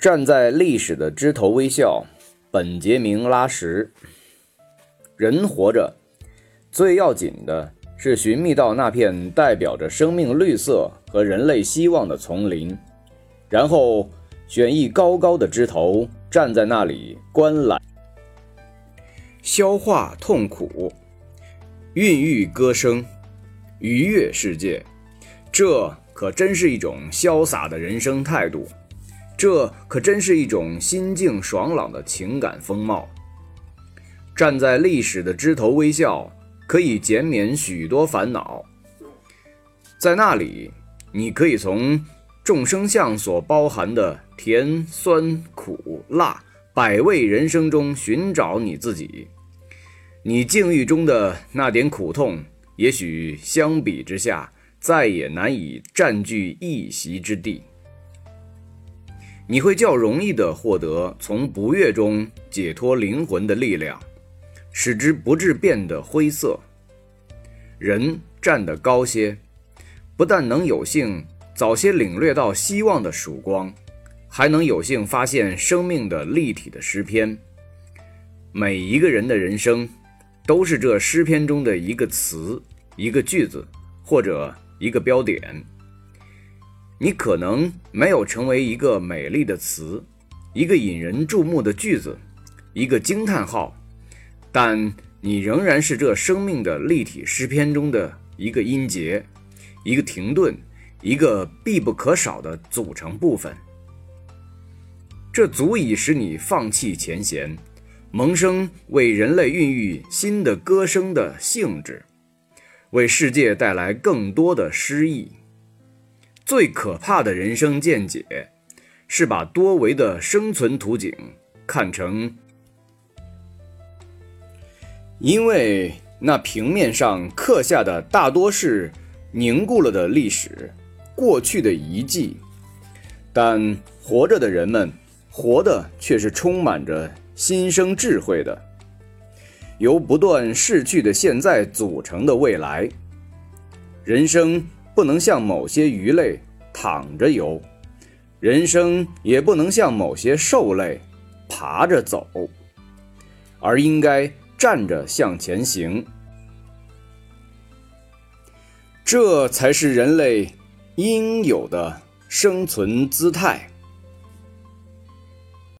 站在历史的枝头微笑，本杰明·拉什。人活着，最要紧的是寻觅到那片代表着生命绿色和人类希望的丛林，然后选一高高的枝头，站在那里观览、消化痛苦、孕育歌声、愉悦世界。这可真是一种潇洒的人生态度。这可真是一种心境爽朗的情感风貌。站在历史的枝头微笑，可以减免许多烦恼。在那里，你可以从众生相所包含的甜、酸、苦、辣百味人生中寻找你自己。你境遇中的那点苦痛，也许相比之下，再也难以占据一席之地。你会较容易地获得从不悦中解脱灵魂的力量，使之不致变得灰色。人站得高些，不但能有幸早些领略到希望的曙光，还能有幸发现生命的立体的诗篇。每一个人的人生，都是这诗篇中的一个词、一个句子，或者一个标点。你可能没有成为一个美丽的词，一个引人注目的句子，一个惊叹号，但你仍然是这生命的立体诗篇中的一个音节，一个停顿，一个必不可少的组成部分。这足以使你放弃前嫌，萌生为人类孕育新的歌声的性质，为世界带来更多的诗意。最可怕的人生见解，是把多维的生存图景看成，因为那平面上刻下的大多是凝固了的历史，过去的遗迹，但活着的人们活的却是充满着新生智慧的，由不断逝去的现在组成的未来，人生。不能像某些鱼类躺着游，人生也不能像某些兽类爬着走，而应该站着向前行。这才是人类应有的生存姿态。